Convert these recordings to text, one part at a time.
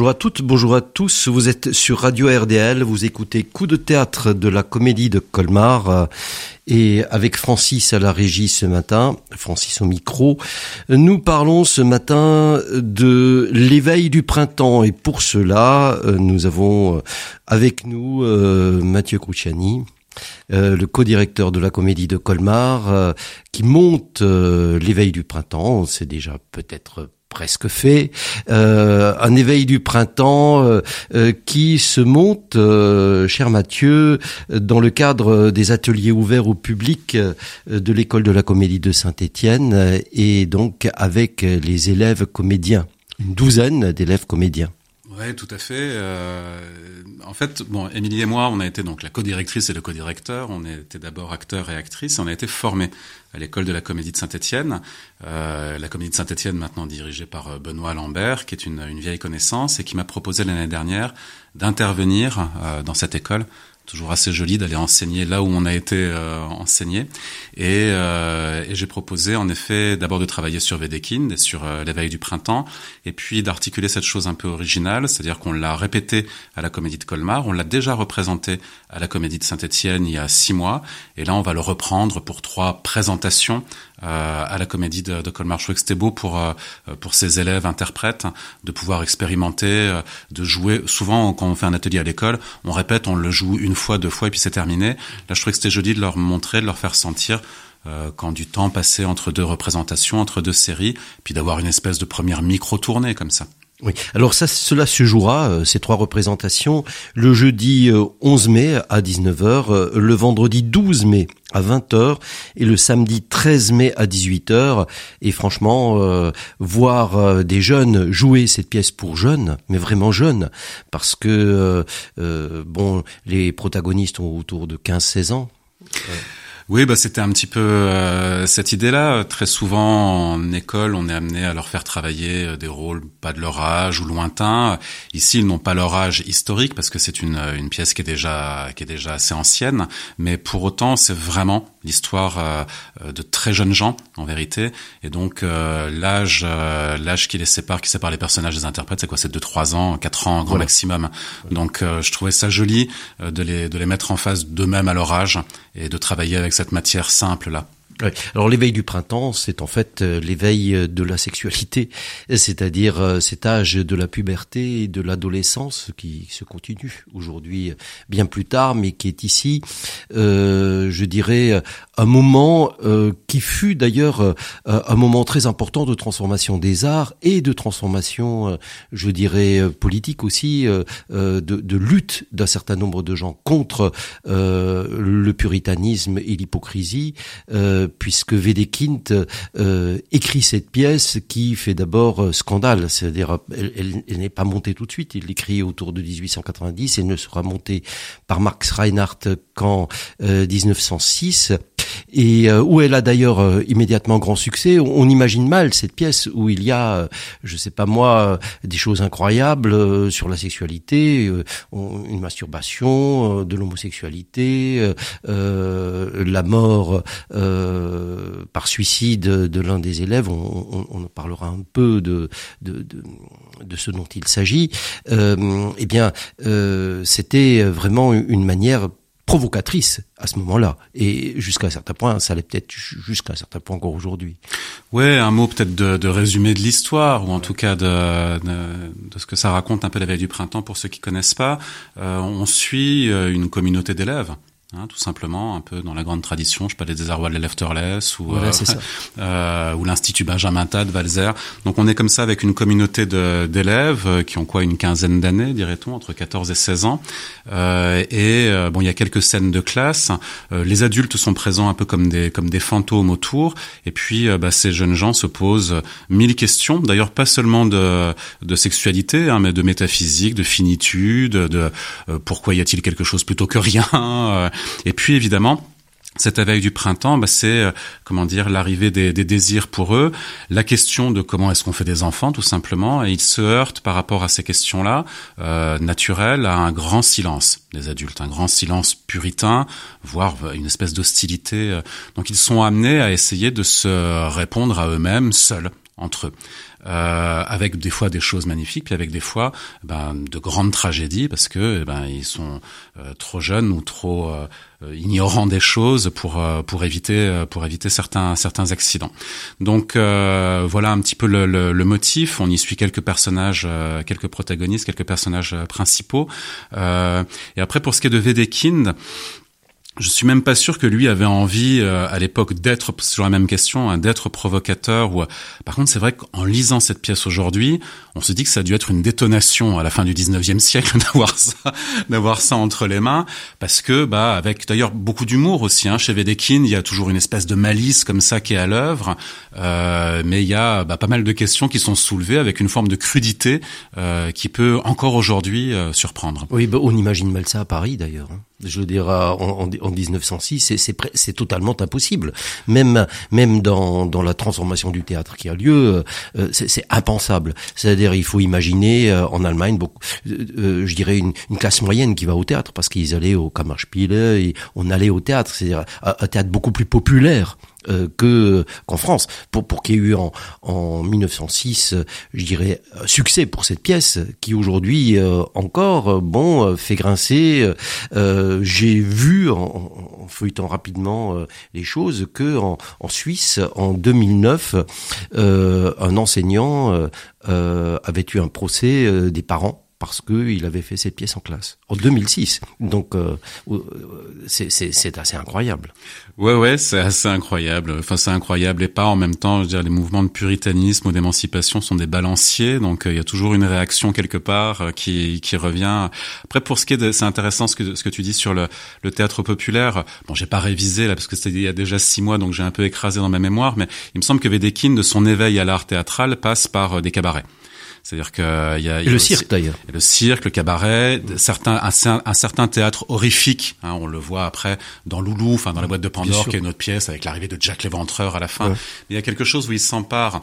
Bonjour à toutes, bonjour à tous. Vous êtes sur Radio RDL, vous écoutez Coup de théâtre de la comédie de Colmar et avec Francis à la régie ce matin, Francis au micro, nous parlons ce matin de l'éveil du printemps et pour cela, nous avons avec nous euh, Mathieu Cruciani. Euh, le co-directeur de la comédie de Colmar, euh, qui monte l'éveil du printemps. C'est déjà peut-être presque fait, euh, un éveil du printemps euh, euh, qui se monte, cher Mathieu, dans le cadre des ateliers ouverts au public de l'école de la comédie de Saint-Étienne et donc avec les élèves comédiens, une douzaine d'élèves comédiens. Oui, tout à fait. Euh, en fait, bon, Émilie et moi, on a été donc la co-directrice et le co-directeur. On était d'abord acteurs et actrices. Et on a été formés à l'école de la Comédie de Saint-Étienne. Euh, la Comédie de Saint-Étienne, maintenant dirigée par euh, Benoît Lambert, qui est une, vieille connaissance et qui m'a proposé l'année dernière d'intervenir dans cette école toujours assez joli d'aller enseigner là où on a été euh, enseigné. Et, euh, et j'ai proposé en effet d'abord de travailler sur Wedekind et sur euh, l'éveil du printemps, et puis d'articuler cette chose un peu originale, c'est-à-dire qu'on l'a répété à la Comédie de Colmar, on l'a déjà représenté à la Comédie de Saint-Étienne il y a six mois, et là on va le reprendre pour trois présentations à la comédie de, de Colmar. Je trouvais que c'était beau pour euh, pour ces élèves interprètes de pouvoir expérimenter, euh, de jouer. Souvent, quand on fait un atelier à l'école, on répète, on le joue une fois, deux fois, et puis c'est terminé. Là, je trouvais que c'était joli de leur montrer, de leur faire sentir quand du temps passé entre deux représentations, entre deux séries, puis d'avoir une espèce de première micro-tournée comme ça. Oui. Alors ça, cela se jouera, euh, ces trois représentations, le jeudi 11 euh, mai à 19h, euh, le vendredi 12 mai à 20h et le samedi 13 mai à 18h. Et franchement, voir des jeunes jouer cette pièce pour jeunes, mais vraiment jeunes, parce que, bon, les protagonistes ont autour de 15-16 ans. Oui, bah c'était un petit peu euh, cette idée-là. Très souvent en école, on est amené à leur faire travailler euh, des rôles pas de leur âge ou lointains. Ici, ils n'ont pas leur âge historique parce que c'est une, une pièce qui est déjà qui est déjà assez ancienne, mais pour autant, c'est vraiment l'histoire euh, de très jeunes gens en vérité. Et donc l'âge l'âge qui les sépare, qui sépare les personnages des interprètes, c'est quoi? C'est de 3 ans, 4 ans grand maximum. Donc je trouvais ça joli de les de les mettre en face d'eux-mêmes à leur âge et de travailler avec cette matière simple Alors l'éveil du printemps, c'est en fait euh, l'éveil euh, de la sexualité, c'est-à-dire euh, cet âge de la puberté et de l'adolescence qui se continue aujourd'hui bien plus tard, mais qui est ici, je dirais, un moment qui fut d'ailleurs un moment très important de transformation des arts et de transformation, je dirais, politique aussi, de, de lutte d'un certain nombre de gens contre le puritanisme et l'hypocrisie puisque Wedekind euh, écrit cette pièce qui fait d'abord euh, scandale, c'est-à-dire elle, n'est pas montée tout de suite, il l'écrit autour de 1890 et ne sera montée par Max Reinhardt qu'en 1906. Euh, et euh, où elle a d'ailleurs euh, immédiatement grand succès. On, imagine mal cette pièce où il y a, euh, je sais pas moi, des choses incroyables sur la sexualité, une masturbation, de l'homosexualité, la mort par suicide de l'un des élèves. On, on, parlera un peu de, de, de, ce dont il s'agit. eh bien, c'était vraiment une manière provocatrice à ce moment-là. Et jusqu'à un certain point, ça l'est peut-être jusqu'à un certain point encore aujourd'hui. Ouais, un mot peut-être de, de, résumé de l'histoire, ou en tout cas de, de, de, ce que ça raconte un peu la veille du printemps pour ceux qui connaissent pas. Euh, on suit euh, une communauté d'élèves Hein, tout simplement, un peu dans la grande tradition, je parlais des arrois de Lefterless ou, euh, euh, ou l'Institut Benjamin Tad, Valzer. Donc on est comme ça avec une communauté d'élèves euh, qui ont quoi une quinzaine d'années, dirait-on, entre 14 et 16 ans. Euh, et euh, bon, il y a quelques scènes de classe. les adultes sont présents un peu comme des comme des fantômes autour. Et puis bah, ces jeunes gens se posent mille questions. D'ailleurs, pas seulement de, de sexualité, hein, mais de métaphysique, de finitude, de pourquoi y a-t-il quelque chose plutôt que rien et puis évidemment, cette éveil du printemps, bah, c'est euh, comment dire l'arrivée des, désirs pour eux, la question de comment est-ce qu'on fait des enfants, tout simplement, et ils se heurtent par rapport à ces questions-là euh, naturelles à un grand silence des adultes, un grand silence puritain, voire une espèce d'hostilité. Euh. Donc ils sont amenés à essayer de se répondre à eux-mêmes seuls entre eux. Euh, avec des fois des choses magnifiques, puis avec des fois ben, de grandes tragédies parce que eh ben ils sont euh, trop jeunes ou trop euh, ignorants des choses pour pour éviter pour éviter certains certains accidents. Donc voilà un petit peu le, le, le, motif. On y suit quelques personnages, quelques protagonistes, quelques personnages principaux. et après pour ce qui est de Wedekind, je suis même pas sûr que lui avait envie euh, à l'époque d'être sur la même question, hein, d'être provocateur. Ou par contre, c'est vrai qu'en lisant cette pièce aujourd'hui, on se dit que ça a dû être une détonation à la fin du 19e siècle d'avoir ça, d'avoir ça entre les mains, parce que bah avec d'ailleurs beaucoup d'humour aussi. Hein, chez Wedekind, il y a toujours une espèce de malice comme ça qui est à l'œuvre, euh, mais il y a bah, pas mal de questions qui sont soulevées avec une forme de crudité euh, qui peut encore aujourd'hui euh, surprendre. Oui, bah, on imagine mal ça à Paris d'ailleurs. Hein je veux dire, en, en, 1906, c'est totalement impossible. Même, même dans, dans la transformation du théâtre qui a lieu, euh, c'est impensable. C'est-à-dire, il faut imaginer euh, en Allemagne, beaucoup, euh, je dirais une, une, classe moyenne qui va au théâtre parce qu'ils allaient au Kammerspiele, et on allait au théâtre, c'est-à-dire un théâtre beaucoup plus populaire euh, que qu'en France. Pour, pour qu'il y ait eu en, en 1906, euh, je dirais, succès pour cette pièce, qui aujourd'hui euh, encore, bon, fait grincer. J'ai vu, en, en, feuilletant rapidement les choses, que en, en Suisse, en 2009, un enseignant avait eu un procès des parents parce qu'il avait fait cette pièce en classe en 2006. Donc euh, euh c'est assez incroyable. Ouais ouais, c'est assez incroyable. Enfin c'est incroyable et pas en même temps. Je veux dire les mouvements de puritanisme ou d'émancipation sont des balanciers, donc euh, il y a toujours une réaction quelque part euh, qui qui revient. Après pour ce qui est de, c'est intéressant ce que tu dis sur le, théâtre populaire. Bon j'ai pas révisé là parce que c'était il y a déjà six mois donc j'ai un peu écrasé dans ma mémoire, mais il me semble que Wedekind de son éveil à l'art théâtral passe par des cabarets. C'est-à-dire qu'il y a, y a le cirque d'ailleurs. Le cirque, le cabaret, certains, un, un, certain théâtre horrifique. Hein, on le voit après dans Loulou, enfin dans la boîte de Pandore, qui est une autre pièce avec l'arrivée de Jack l'Éventreur à la fin. il y a quelque chose où il s'empare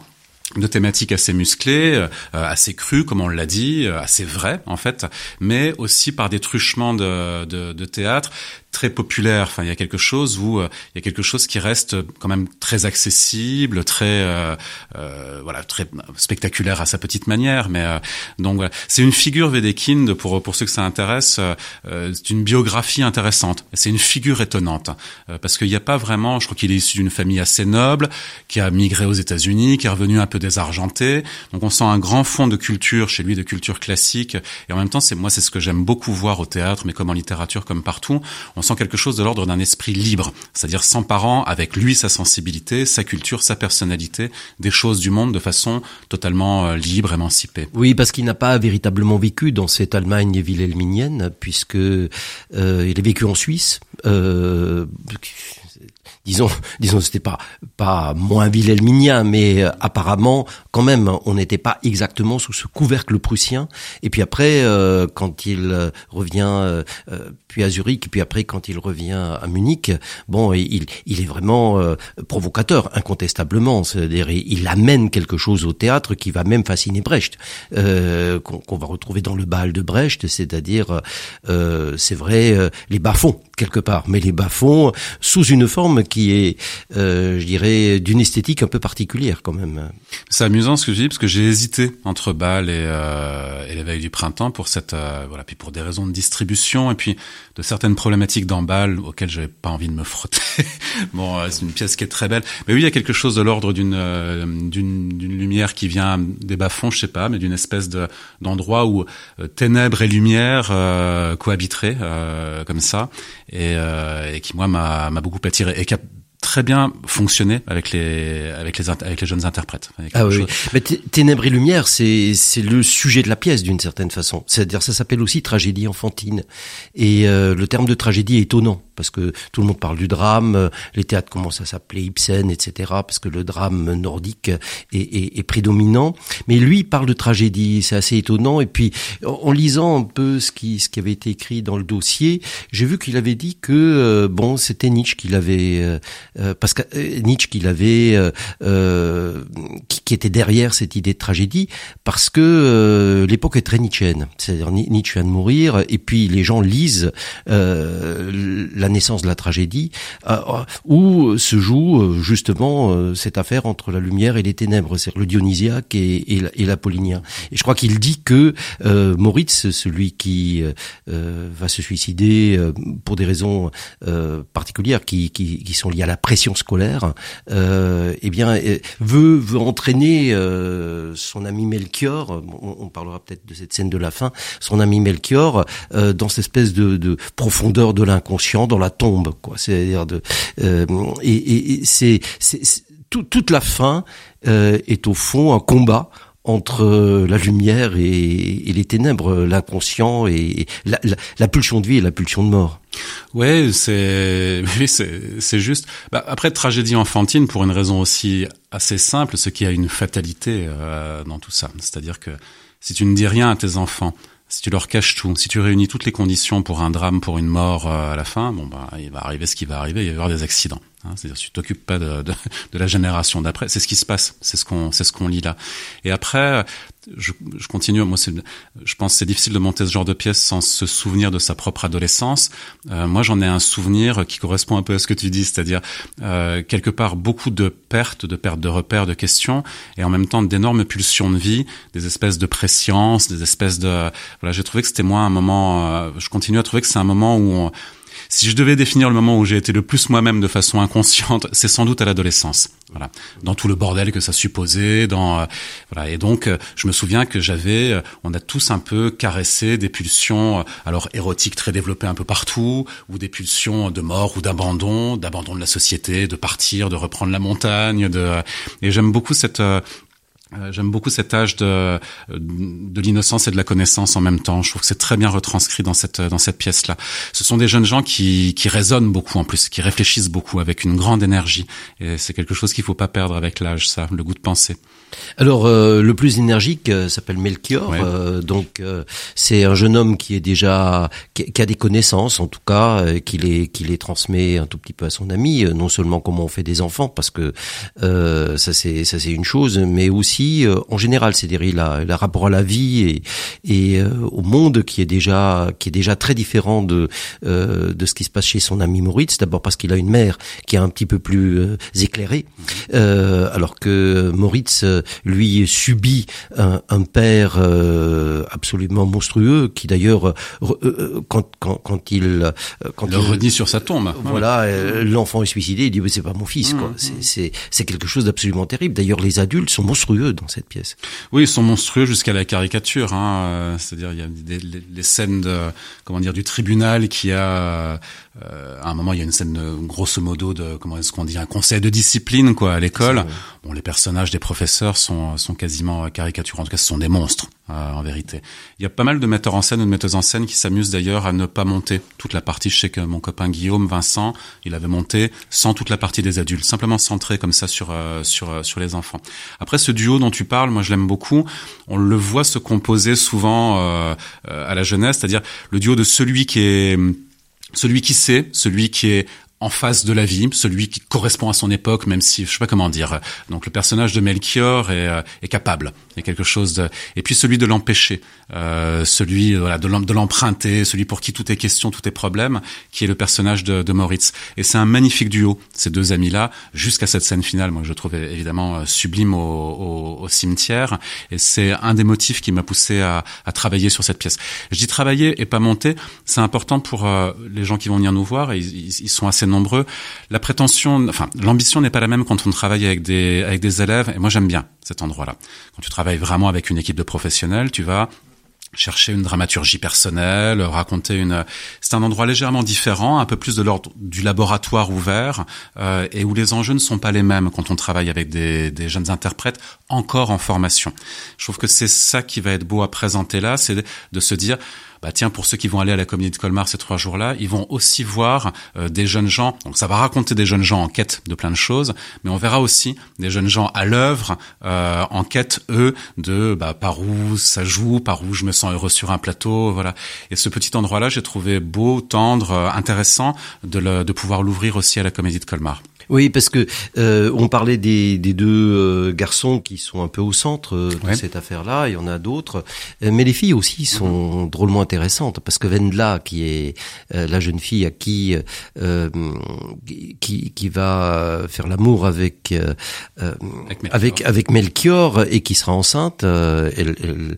de thématiques assez musclées, euh, assez crues, comme on l'a dit, euh, assez vraies en fait, mais aussi par des truchements de, de, de théâtre très populaire. Enfin, il y a quelque chose où euh, il y a quelque chose qui reste quand même très accessible, très euh, euh, voilà, très spectaculaire à sa petite manière. Mais donc voilà, c'est une figure Wedekind pour pour ceux que ça intéresse. c'est une biographie intéressante. C'est une figure étonnante parce qu'il n'y a pas vraiment. Je crois qu'il est issu d'une famille assez noble, qui a migré aux États-Unis, qui est revenu un peu désargenté. Donc on sent un grand fond de culture chez lui, de culture classique. Et en même temps, c'est moi, c'est ce que j'aime beaucoup voir au théâtre, mais comme en littérature, comme partout. On sent quelque chose de l'ordre d'un esprit libre, c'est-à-dire s'emparant avec lui sa sensibilité, sa culture, sa personnalité, des choses du monde de façon totalement euh, libre, émancipée. Oui, parce qu'il n'a pas véritablement vécu dans cette Allemagne wilhelminienne, puisque euh, il a vécu en Suisse. Euh, disons, disons, c'était pas pas moins wilhelminien, mais euh, apparemment, quand même, on n'était pas exactement sous ce couvercle prussien. Et puis après, euh, quand il euh, revient, puis à Zurich, puis après quand il revient à Munich, bon, il il est vraiment provocateur, incontestablement. C'est-à-dire, il amène quelque chose au théâtre qui va même fasciner Brecht, qu'on va retrouver dans le bal de Brecht, c'est-à-dire, c'est vrai, les bas-fonds quelque part, mais les bas-fonds sous une forme qui est, euh, je dirais, d'une esthétique un peu particulière quand même. C'est amusant ce que je dis parce que j'ai hésité entre Bâle et, euh, l'éveil du printemps pour cette, euh, voilà, puis pour des raisons de distribution et puis de certaines problématiques dans Bâle auxquelles j'avais pas envie de me frotter. bon, euh, c'est une pièce qui est très belle, mais oui, il y a quelque chose de l'ordre d'une d'une lumière qui vient des bas-fonds, je sais pas, mais d'une espèce de d'endroit où ténèbres et lumière cohabiteraient comme ça et, et qui moi m'a beaucoup attiré et qui a très bien fonctionné avec les avec les avec les jeunes interprètes. Ah oui. Mais Ténèbres et lumière, c'est c'est le sujet de la pièce d'une certaine façon. C'est-à-dire ça s'appelle aussi tragédie enfantine et euh, le terme de tragédie est étonnant parce que tout le monde parle du drame, euh, les théâtres commencent à s'appeler Ibsen, etc. parce que le drame nordique est, est, est prédominant. Mais lui il parle de tragédie, c'est assez étonnant. Et puis en lisant un peu ce qui ce qui avait été écrit dans le dossier, j'ai vu qu'il avait dit que euh, bon c'était Nietzsche qui l'avait parce que Nietzsche qu'il avait, qui, était derrière cette idée de tragédie, parce que l'époque est très nietzschéenne. C'est-à-dire Nietzsche vient de mourir, et puis les gens lisent la naissance de la tragédie, où se joue justement cette affaire entre la lumière et les ténèbres, c'est le dionysiaque et, et l'apollinien. Et je crois qu'il dit que Moritz, celui qui va se suicider pour des raisons particulières qui, sont liées à la pression scolaire, eh bien veut veut entraîner son ami Melchior. On, parlera peut-être de cette scène de la fin. Son ami Melchior dans cette espèce de, de profondeur de l'inconscient, dans la tombe, quoi. C'est-à-dire de et, et c'est toute la fin est au fond un combat entre la lumière et, les ténèbres, l'inconscient et la, pulsion de vie et la pulsion de mort. Ouais, c'est oui, c'est juste. Bah, après tragédie enfantine pour une raison aussi assez simple, ce qui a une fatalité euh, dans tout ça, c'est-à-dire que si tu ne dis rien à tes enfants, si tu leur caches tout, si tu réunis toutes les conditions pour un drame, pour une mort euh, à la fin, bon bah il va arriver ce qui va arriver, il va y avoir des accidents. Hein, C'est-à-dire tu t'occupes pas de, de, de, la génération d'après. C'est ce qui se passe. C'est ce qu'on c'est ce qu'on lit là. Et après, je, je continue. Moi, je pense c'est difficile de monter ce genre de pièce sans se souvenir de sa propre adolescence. Euh, moi, j'en ai un souvenir qui correspond un peu à ce que tu dis, c'est-à-dire euh, quelque part beaucoup de pertes, de pertes de repères, de questions, et en même temps d'énormes pulsions de vie, des espèces de préscience, des espèces de voilà. J'ai trouvé que c'était moi un moment. Euh, je continue à trouver que c'est un moment où on, si je devais définir le moment où j'ai été le plus moi-même de façon inconsciente, c'est sans doute à l'adolescence. Voilà, dans tout le bordel que ça supposait, dans euh, voilà. Et donc, euh, je me souviens que j'avais, euh, on a tous un peu caressé des pulsions, alors érotiques très développées un peu partout, ou des pulsions de mort ou d'abandon, d'abandon de la société, de partir, de reprendre la montagne. De et j'aime beaucoup cette j'aime beaucoup cet âge de, de l'innocence et de la connaissance en même temps. Je trouve que c'est très bien retranscrit dans cette, dans cette pièce-là. Ce sont des jeunes gens qui, qui raisonnent beaucoup en plus, qui réfléchissent beaucoup avec une grande énergie. Et c'est quelque chose qu'il faut pas perdre avec l'âge, ça, le goût de penser. Alors euh, le plus énergique euh, s'appelle Melchior, euh, donc c'est un jeune homme qui est déjà qui, a des connaissances en tout cas, qui les qui les transmet un tout petit peu à son ami, non seulement comment on fait des enfants parce que ça c'est ça c'est une chose, mais aussi en général, c'est-à-dire il a, il a rapport à la vie et et au monde qui est déjà qui est déjà très différent de de ce qui se passe chez son ami Moritz. D'abord parce qu'il a une mère qui est un petit peu plus éclairée, alors que Moritz lui subit un, un père euh, absolument monstrueux qui d'ailleurs euh, euh, quand, quand, quand il quand le il redit sur sa tombe. Voilà, l'enfant est suicidé, il dit mais c'est pas mon fils quoi. Mmh, mmh. C'est c'est quelque chose d'absolument terrible. D'ailleurs les adultes sont monstrueux dans cette pièce. Oui, ils sont monstrueux jusqu'à la caricature. Hein. C'est-à-dire il y a des, les, les, scènes de comment dire du tribunal qui a euh, à un moment, il y a une scène euh, grosso modo de comment est-ce qu'on dit un conseil de discipline quoi à l'école. Bon, les personnages des professeurs sont quasiment caricaturés. En tout cas, ce sont des monstres euh, en vérité. Il y a pas mal de metteurs en scène ou de metteuses en scène qui s'amusent d'ailleurs à ne pas monter toute la partie. Je sais que mon copain Guillaume Vincent, il avait monté sans toute la partie des adultes, simplement centré comme ça sur sur sur les enfants. Après, ce duo dont tu parles, moi je l'aime beaucoup. On le voit se composer souvent à la jeunesse, c'est-à-dire le duo de celui qui est celui qui sait, celui qui est en face de la vie, celui qui correspond à son époque, même si je sais pas comment dire. Donc le personnage de Melchior est, euh, est capable, il quelque chose. Et puis celui de l'empêcher, euh, celui voilà de l'emprunter, celui pour qui tout est question, tout est problème, qui est le personnage de, de Moritz. Et c'est un magnifique duo ces deux amis-là, jusqu'à cette scène finale, moi je trouve évidemment euh, sublime au, au, au cimetière. Et c'est un des motifs qui m'a poussé à, à, travailler sur cette pièce. Je dis travailler et pas monter. C'est important pour euh, les gens qui vont venir nous voir. Et ils, ils sont assez nombreux. La prétention, enfin, l'ambition n'est pas la même quand on travaille avec des, avec des élèves. Et moi, j'aime bien cet endroit-là. Quand tu travailles vraiment avec une équipe de professionnels, tu vas chercher une dramaturgie personnelle, raconter une. C'est un endroit légèrement différent, un peu plus de l'ordre du laboratoire ouvert, euh, et où les enjeux ne sont pas les mêmes quand on travaille avec des, des, jeunes interprètes encore en formation. Je trouve que c'est ça qui va être beau à présenter là, c'est de se dire bah tiens, pour ceux qui vont aller à la Comédie de Colmar ces trois jours-là, ils vont aussi voir euh, des jeunes gens. Donc ça va raconter des jeunes gens en quête de plein de choses, mais on verra aussi des jeunes gens à l'œuvre, euh, en quête eux de bah, par où ça joue, par où je me sens heureux sur un plateau, voilà. Et ce petit endroit-là, j'ai trouvé beau, tendre, euh, intéressant de, le, de pouvoir l'ouvrir aussi à la Comédie de Colmar. Oui, parce que euh, on parlait des, des deux euh, garçons qui sont un peu au centre euh, de cette affaire-là. Il y en a d'autres, mais les filles aussi sont mhm. drôlement intéressantes parce que Vendla, qui est la jeune fille à qui qui, qui va faire l'amour avec avec, avec Melchior. et qui sera enceinte, elle, elle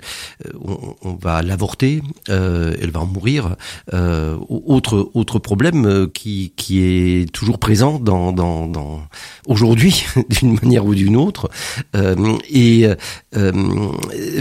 on, va l'avorter, elle va en mourir. autre autre problème qui qui est toujours présent dans dans aujourd'hui d'une manière ou d'une autre. Euh, et euh,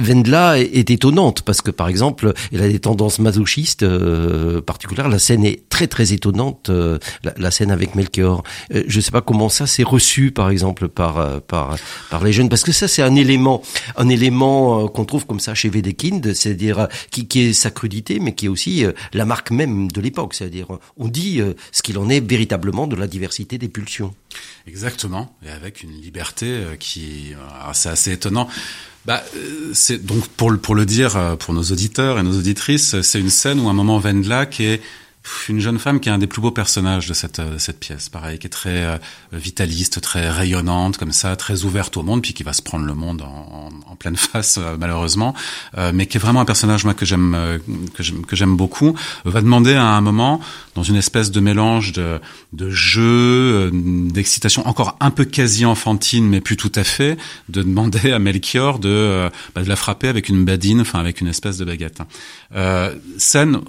Wendla est, étonnante parce que par exemple, elle a des tendances masochistes euh, particulières. La scène est très très étonnante, euh, la, scène avec Melchior. Je ne sais pas comment ça s'est reçu par exemple par par par les jeunes parce que ça c'est un élément un élément qu'on trouve comme ça chez Wedekind, c'est-à-dire qui, qui est sa crudité mais qui est aussi la marque même de l'époque, c'est-à-dire on dit ce qu'il en est véritablement de la diversité des pulsions. Exactement, et avec une liberté euh, qui, euh, c'est assez étonnant. Bah, euh, c'est donc pour le pour le dire pour nos auditeurs et nos auditrices, c'est une scène où un moment Wendla qui est une jeune femme qui est un des plus beaux personnages de cette, euh, cette pièce, pareil, qui est très euh, vitaliste, très rayonnante, comme ça, très ouverte au monde, puis qui va se prendre le monde en, pleine face, euh, malheureusement, mais qui est vraiment un personnage moi que j'aime que j'aime que j'aime beaucoup. Va demander à un moment, dans une espèce de mélange de, de jeu, d'excitation, encore un peu quasi enfantine, mais plus tout à fait, de demander à Melchior de, bah, de la frapper avec une badine, enfin avec une espèce de baguette. scène,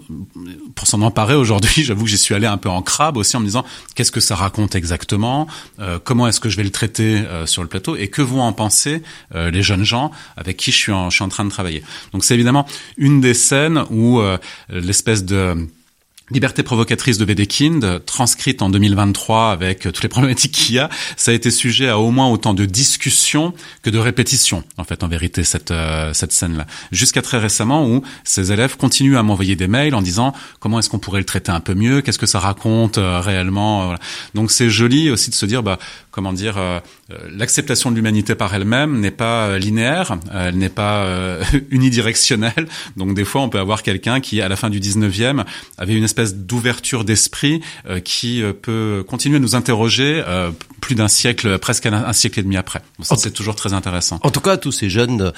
pour s'en emparer aujourd'hui, j'avoue que j'y suis allé un peu en crabe aussi en me disant qu'est-ce que ça raconte exactement, euh, comment est-ce que je vais le traiter euh, sur le plateau et que vont en penser euh, les jeunes gens avec qui je suis en, je suis en train de travailler. Donc c'est évidemment une des scènes où l'espèce de Liberté provocatrice de Wedekind, transcrite en 2023 avec toutes les problématiques qu'il y a, ça a été sujet à au moins autant de discussions que de répétitions, en fait, en vérité, cette, euh, cette scène-là. Jusqu'à très récemment où ces élèves continuent à m'envoyer des mails en disant comment est-ce qu'on pourrait le traiter un peu mieux, qu'est-ce que ça raconte euh, réellement. Donc c'est joli aussi de se dire, bah, comment dire, euh, l'acceptation de l'humanité par elle-même n'est pas linéaire, elle n'est pas unidirectionnelle. Donc des fois, on peut avoir quelqu'un qui, à la fin du 19e, avait une espèce d'ouverture d'esprit euh, qui euh, peut continuer à nous interroger euh, plus d'un siècle, presque un, siècle et demi après. ça, c'est toujours très intéressant. En tout cas, tous ces jeunes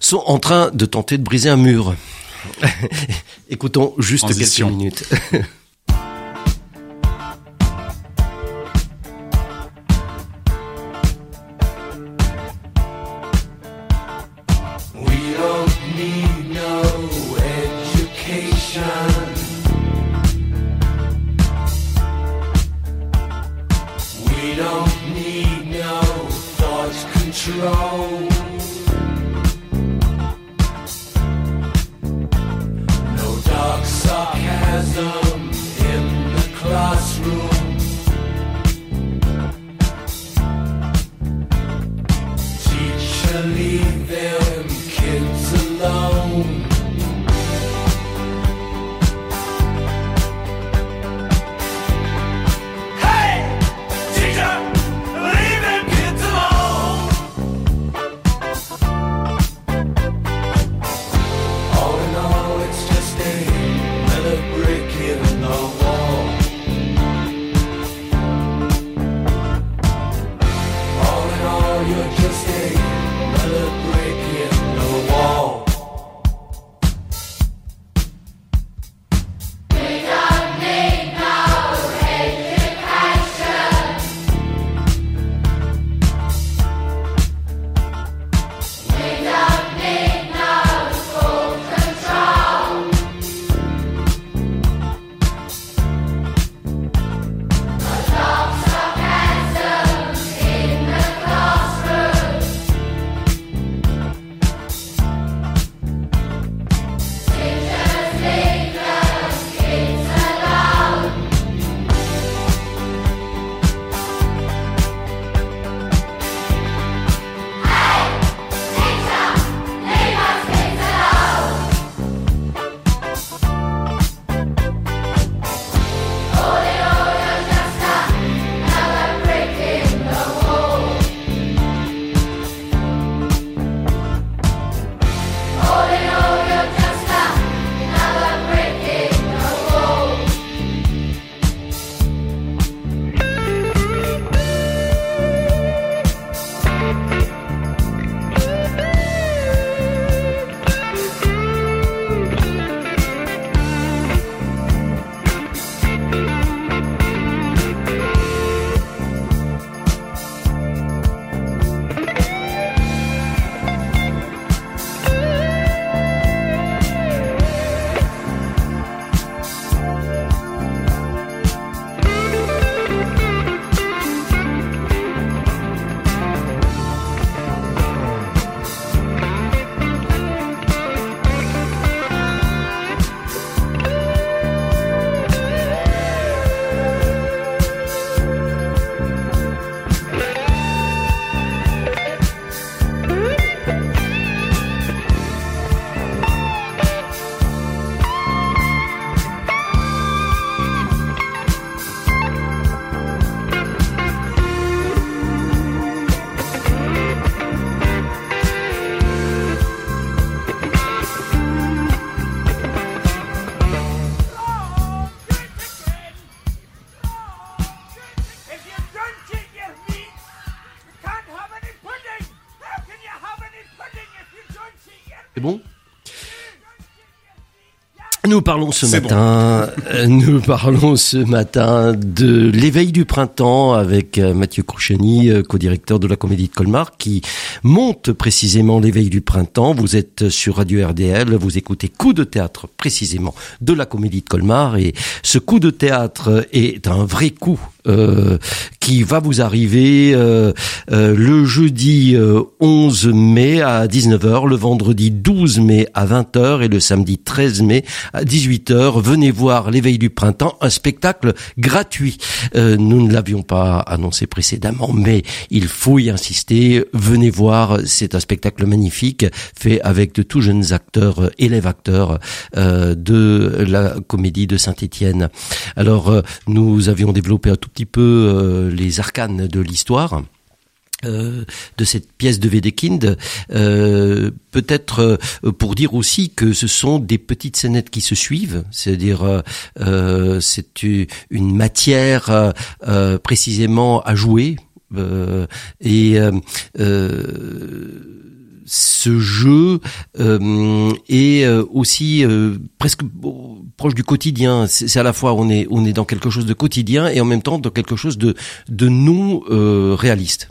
sont en train de tenter de briser un mur. Écoutons juste quelques minutes. nous parlons ce matin, euh, nous parlons ce matin de l'éveil du printemps avec euh, Mathieu Croucheny, euh, co-directeur de la Comédie de Colmar, qui monte précisément l'éveil du printemps. Vous êtes sur Radio RDL, vous écoutez Coup de théâtre précisément de la Comédie de Colmar et ce coup de théâtre est un vrai coup euh, qui va vous arriver euh, euh, le jeudi 11 mai à 19h, le vendredi 12 mai à 20h et le samedi 13 mai à 18h. Venez voir l'éveil du printemps, un spectacle gratuit. nous ne l'avions pas annoncé précédemment, mais il faut y insister. Venez voir, c'est un spectacle magnifique fait avec de tout jeunes acteurs, élèves acteurs de la comédie de Saint-Étienne. Alors, nous avions développé un tout petit peu euh, les arcanes de l'histoire. Euh, de cette pièce de Wedekind, euh, peut-être pour dire aussi que ce sont des petites scénettes qui se suivent, c'est-à-dire c'est une matière précisément à jouer et ce jeu euh, est euh, aussi euh, presque proche du quotidien. C'est à la fois on est on est dans quelque chose de quotidien et en même temps dans quelque chose de de non réaliste.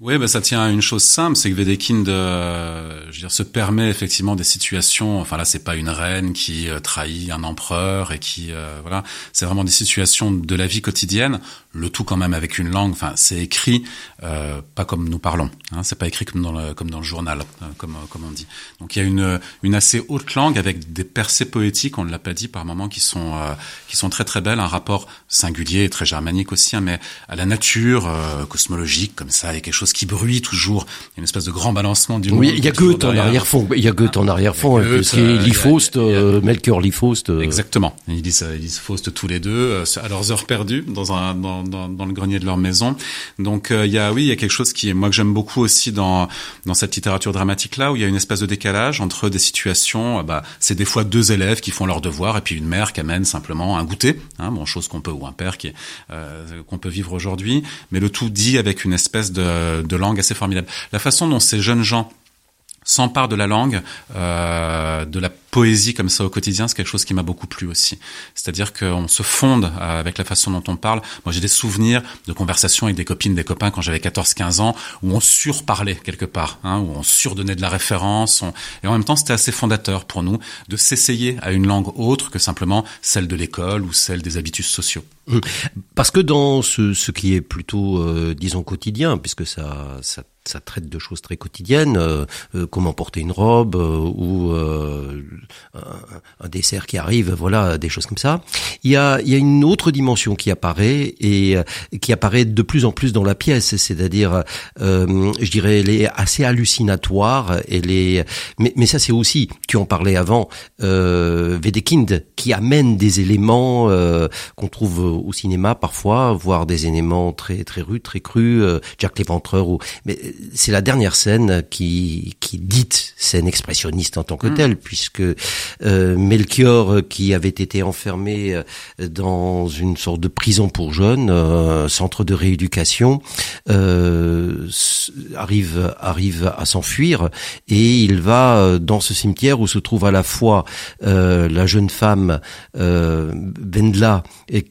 Oui, bah, ça tient à une chose simple, c'est que Wedekind, euh, je veux dire, se permet effectivement des situations. Enfin là, c'est pas une reine qui euh, trahit un empereur et qui, euh, voilà, c'est vraiment des situations de la vie quotidienne. Le tout quand même avec une langue. Enfin, c'est écrit euh, pas comme nous parlons. Hein, c'est pas écrit comme dans le comme dans le journal, comme comme on dit. Donc il y a une une assez haute langue avec des percées poétiques. On ne l'a pas dit par moments qui sont qui sont très très belles. Un rapport singulier et très germanique aussi, hein, mais à la nature cosmologique comme ça, a quelque chose qui bruit toujours. Il y a une espèce de grand balancement du Oui, il y a Goethe en arrière-fond. Il y a Goethe en arrière-fond. Ce qui est Lifaust, Melchior Lifaust. Exactement. Ils disent, ils disent Faust tous les deux euh, à leurs heures perdues dans un dans, dans, dans le grenier de leur maison. Donc euh, il y a oui, il y a quelque chose qui est moi que j'aime beaucoup aussi dans dans cette littérature dramatique là où il y a une espèce de décalage entre des situations. Euh, bah, c'est des fois deux élèves qui font leur devoir et puis une mère qui amène simplement un goûter, hein, bon chose qu'on peut ou un père qui euh, qu'on peut vivre aujourd'hui, mais le tout dit avec une espèce de de langue assez formidable. La façon dont ces jeunes gens s'emparent de la langue, euh, de la poésie comme ça au quotidien, c'est quelque chose qui m'a beaucoup plu aussi. C'est-à-dire qu'on se fonde avec la façon dont on parle. Moi, j'ai des souvenirs de conversations avec des copines, des copains quand j'avais 14-15 ans, où on surparlait quelque part, hein, où on surdonnait de la référence. Et en même temps, c'était assez fondateur pour nous de s'essayer à une langue autre que simplement celle de l'école ou celle des habitus sociaux. Mmh. Parce que dans ce, ce qui est plutôt, euh, disons, quotidien, puisque ça, ça ça traite de choses très quotidiennes, euh, euh, comment porter une robe ou un, dessert qui arrive, voilà, des choses comme ça. Il y a, il y a une autre dimension qui apparaît et euh, qui apparaît de plus en plus dans la pièce, c'est-à-dire, euh, je dirais, elle est assez hallucinatoire. Elle est, mais, mais ça c'est aussi, tu en parlais avant, euh, Wedekind qui amène des éléments euh, qu'on trouve au cinéma parfois, voire des éléments très très rudes, très crus, euh, Jack l'Éventreur. Ou, mais c'est la dernière scène qui qui dite scène expressionniste en tant que mm. telle, puisque euh, Melchior, euh, qui avait été enfermé euh, dans une sorte de prison pour jeunes, centre de rééducation, arrive arrive à s'enfuir et il va dans ce cimetière où se trouve à la fois la jeune femme Vendla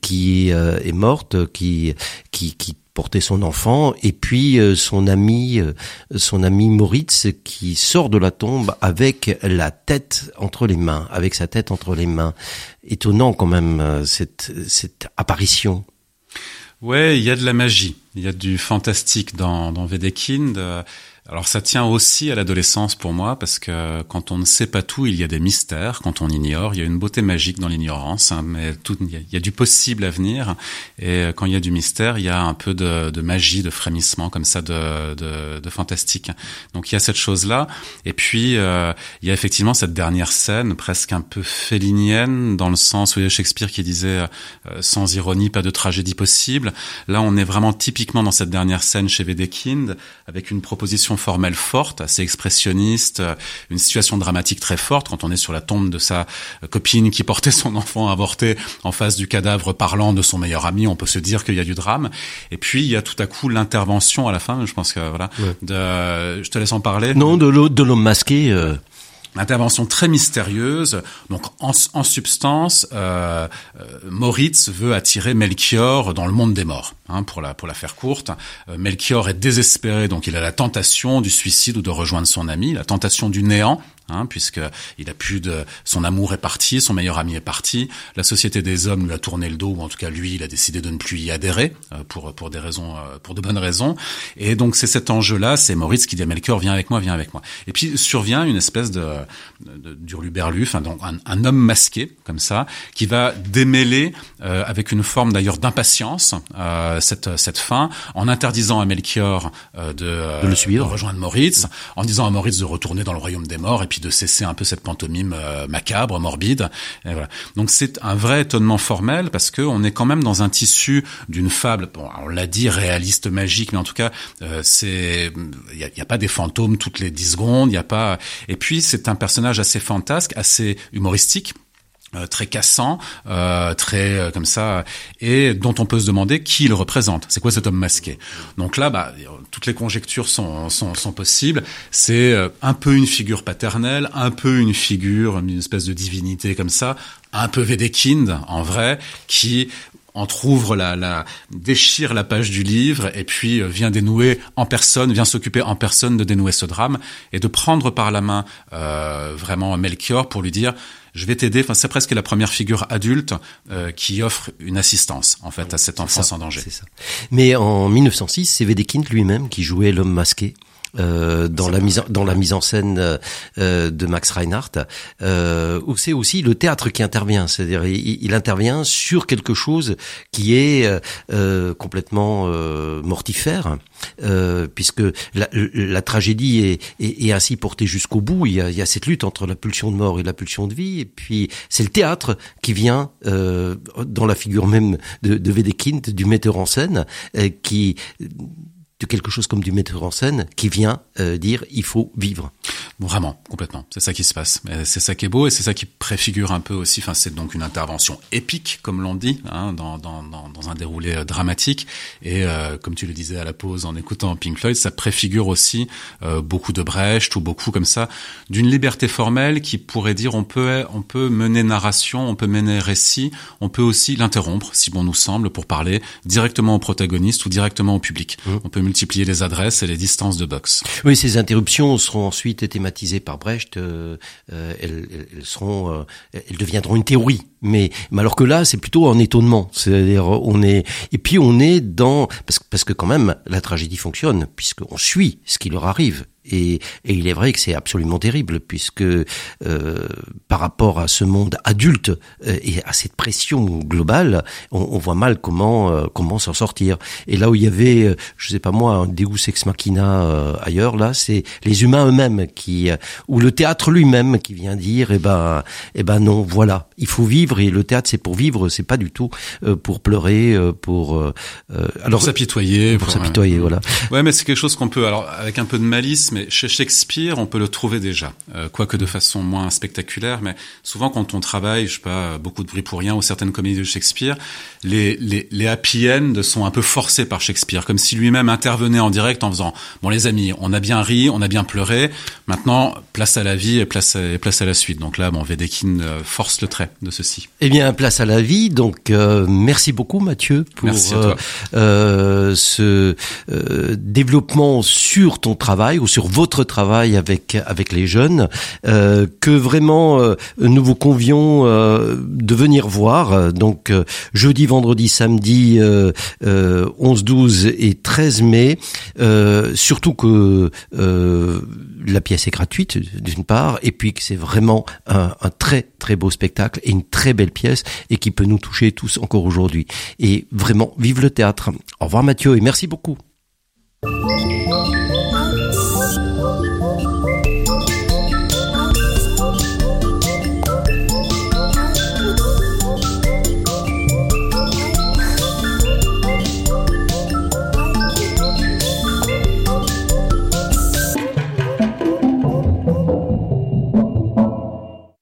qui est morte, qui qui, qui porter son enfant et puis euh, son ami euh, son ami Moritz qui sort de la tombe avec la tête entre les mains avec sa tête entre les mains. Étonnant quand même euh, cette cette apparition. Ouais il y a de la magie. Il y a du fantastique dans dans Wedekind alors ça tient aussi à l'adolescence pour moi parce que quand on ne sait pas tout, il y a des mystères. Quand on ignore, il y a une beauté magique dans l'ignorance. Hein, mais tout, il y, a, du possible à venir. Et quand il y a du mystère, il y a un peu de, magie, de frémissement comme ça, de, fantastique. Donc il y a cette chose-là. Et puis euh, il y a effectivement cette dernière scène, presque un peu félinienne, dans le sens où il y a Shakespeare qui disait euh, sans ironie, pas de tragédie possible. Là, on est vraiment typiquement dans cette dernière scène chez Wedekind avec une proposition formelle forte, assez expressionniste, euh, une situation dramatique très forte quand on est sur la tombe de sa copine qui portait son enfant avorté en face du cadavre parlant de son meilleur ami, on peut se dire qu'il y a du drame. Et puis il y a tout à coup l'intervention à la fin, je pense que voilà, de, je te laisse en parler. Non, de l'homme masqué. Euh. Intervention très mystérieuse. Donc en, substance, euh, euh, Moritz veut attirer Melchior dans le monde des morts. Hein, pour la pour la faire courte, euh, Melchior est désespéré, donc il a la tentation du suicide ou de rejoindre son ami, la tentation du néant hein, puisque il a plus de son amour est parti, son meilleur ami est parti, la société des hommes lui a tourné le dos ou en tout cas lui il a décidé de ne plus y adhérer euh, pour pour des raisons euh, pour de bonnes raisons. Et donc c'est cet enjeu-là, c'est Maurice qui dit à Melchior viens avec moi, viens avec moi. Et puis survient une espèce de, de d'hurluberlu, enfin donc un, un, homme masqué comme ça qui va démêler euh, avec une forme d'ailleurs d'impatience cette cette fin en interdisant à Melchior de, de le suivre, de rejoindre Moritz, en disant à Moritz de retourner dans le royaume des morts et puis de cesser un peu cette pantomime euh, macabre, morbide. Et voilà. Donc c'est un vrai étonnement formel parce que on est quand même dans un tissu d'une fable. Bon, on l'a dit, réaliste, magique, mais en tout cas, euh, c'est il y a, y a, pas des fantômes toutes les dix secondes. Il y a pas. Et puis c'est un personnage assez fantasque, assez humoristique euh, très cassant, euh, très euh, comme ça, et dont on peut se demander qui le représente. C'est quoi cet homme masqué? Donc là, bah, toutes les conjectures sont, sont, sont possibles. C'est un peu une figure paternelle, un peu une figure, une espèce de divinité comme ça, un peu Védékind en vrai, qui entrouvre la, la déchire la page du livre et puis vient dénouer en personne, vient s'occuper en personne de dénouer ce drame et de prendre par la main euh, vraiment Melchior pour lui dire je vais t'aider. Enfin, c'est presque la première figure adulte euh, qui offre une assistance en fait à cet enfant sans danger. Ça. Mais en 1906, c'est Wedekind lui-même qui jouait l'homme masqué. Euh, dans la mise en, dans la mise en scène euh, de Max Reinhardt, euh, où c'est aussi le théâtre qui intervient, c'est-à-dire il, il, intervient sur quelque chose qui est euh, complètement euh, mortifère, euh, puisque la, la tragédie est, est, est, ainsi portée jusqu'au bout. Il y, a, il y, a, cette lutte entre la pulsion de mort et la pulsion de vie, et puis c'est le théâtre qui vient dans la figure même de, de Wedekind, du metteur en scène, qui de quelque chose comme du metteur en scène qui vient euh, dire il faut vivre. Vraiment, complètement. C'est ça qui se passe. C'est ça qui est beau et c'est ça qui préfigure un peu aussi. Enfin, c'est donc une intervention épique, comme l'on dit, hein, dans, dans, dans, dans, un déroulé euh, dramatique. Et euh, comme tu le disais à la pause en écoutant Pink Floyd, ça préfigure aussi euh, beaucoup de Brecht ou beaucoup comme ça d'une liberté formelle qui pourrait dire on peut on peut mener narration, on peut mener récit, on peut aussi l'interrompre si bon nous semble pour parler directement au protagoniste ou directement au public. Mmh. On peut multiplier les adresses et les distances de box. Oui, ces interruptions seront ensuite thématisées par Brecht. Euh, euh, elles, seront, euh, elles deviendront une théorie. Mais, mais alors que là, c'est plutôt un étonnement. C'est-à-dire, on est et puis on est dans parce parce que quand même la tragédie fonctionne puisqu'on suit ce qui leur arrive et, et, il est vrai que c'est absolument terrible, puisque euh, par rapport à ce monde adulte euh, et à cette pression globale, on, on voit mal comment euh, comment s'en sortir. Et là où il y avait, euh, je sais pas moi, un Deus ex machina euh, ailleurs, là, c'est les humains eux-mêmes qui, ou le théâtre lui-même qui vient dire, eh ben, eh ben non, voilà, il faut vivre et le théâtre c'est pour vivre, c'est pas du tout pour pleurer, pour alors s'apitoyer, pour, pour s'apitoyer, voilà. Ouais, mais c'est quelque chose qu'on peut, alors avec un peu de malice, mais chez Shakespeare, on peut le trouver déjà, euh, quoique de façon moins spectaculaire. Mais souvent, quand on travaille, je sais pas, beaucoup de bruit pour rien ou certaines comédies de Shakespeare, les, les, les happy end sont un peu forcés par Shakespeare, comme si lui-même intervenait en direct en faisant bon les amis, on a bien ri, on a bien pleuré, maintenant place à la vie et place à, et place à la suite. Donc là, bon, Wedekind euh, force le trait de ceci. Eh bien, place à la vie. Donc euh, merci beaucoup Mathieu pour euh, ce euh, développement sur ton travail ou sur votre travail avec avec les jeunes, que vraiment nous vous convions de venir voir. Donc jeudi, vendredi, samedi, 11, 12 et 13 mai. surtout que la pièce est gratuite d'une part, et puis que c'est vraiment un, un, très très beau spectacle et une très belle pièce et qui peut nous toucher tous encore aujourd'hui. Et vraiment, vive le théâtre. Au revoir Mathieu et merci beaucoup.